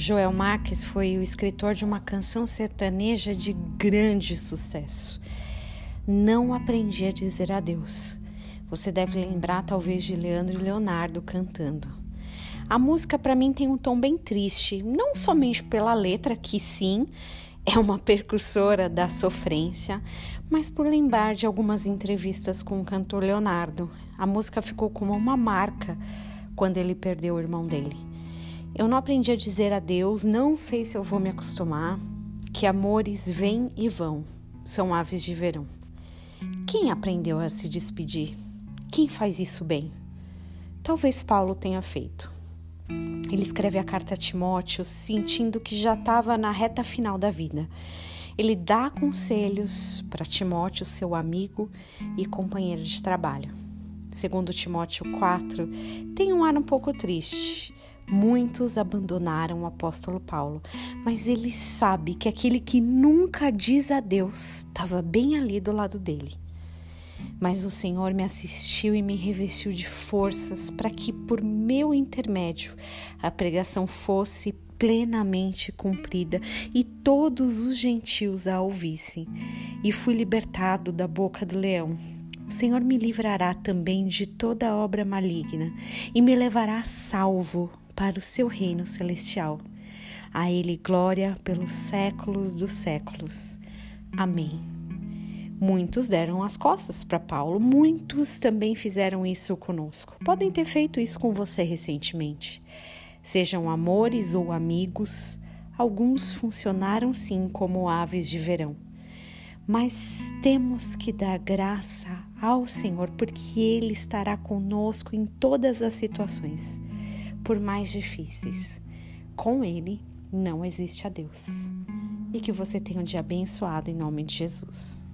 Joel Marques foi o escritor de uma canção sertaneja de grande sucesso. Não aprendi a dizer adeus. Você deve lembrar talvez de Leandro e Leonardo cantando. A música para mim tem um tom bem triste, não somente pela letra, que sim, é uma percursora da sofrência, mas por lembrar de algumas entrevistas com o cantor Leonardo. A música ficou como uma marca quando ele perdeu o irmão dele. Eu não aprendi a dizer adeus, não sei se eu vou me acostumar. Que amores vêm e vão, são aves de verão. Quem aprendeu a se despedir? Quem faz isso bem? Talvez Paulo tenha feito. Ele escreve a carta a Timóteo sentindo que já estava na reta final da vida. Ele dá conselhos para Timóteo, seu amigo e companheiro de trabalho. Segundo Timóteo 4, tem um ar um pouco triste. Muitos abandonaram o apóstolo Paulo, mas ele sabe que aquele que nunca diz adeus estava bem ali do lado dele. Mas o Senhor me assistiu e me revestiu de forças para que, por meu intermédio, a pregação fosse plenamente cumprida e todos os gentios a ouvissem. E fui libertado da boca do leão. O Senhor me livrará também de toda obra maligna e me levará salvo para o seu reino celestial. A Ele glória pelos séculos dos séculos. Amém. Muitos deram as costas para Paulo, muitos também fizeram isso conosco. Podem ter feito isso com você recentemente. Sejam amores ou amigos, alguns funcionaram sim como aves de verão. Mas temos que dar graça ao Senhor, porque Ele estará conosco em todas as situações por mais difíceis. Com Ele não existe a Deus. E que você tenha um dia abençoado em nome de Jesus.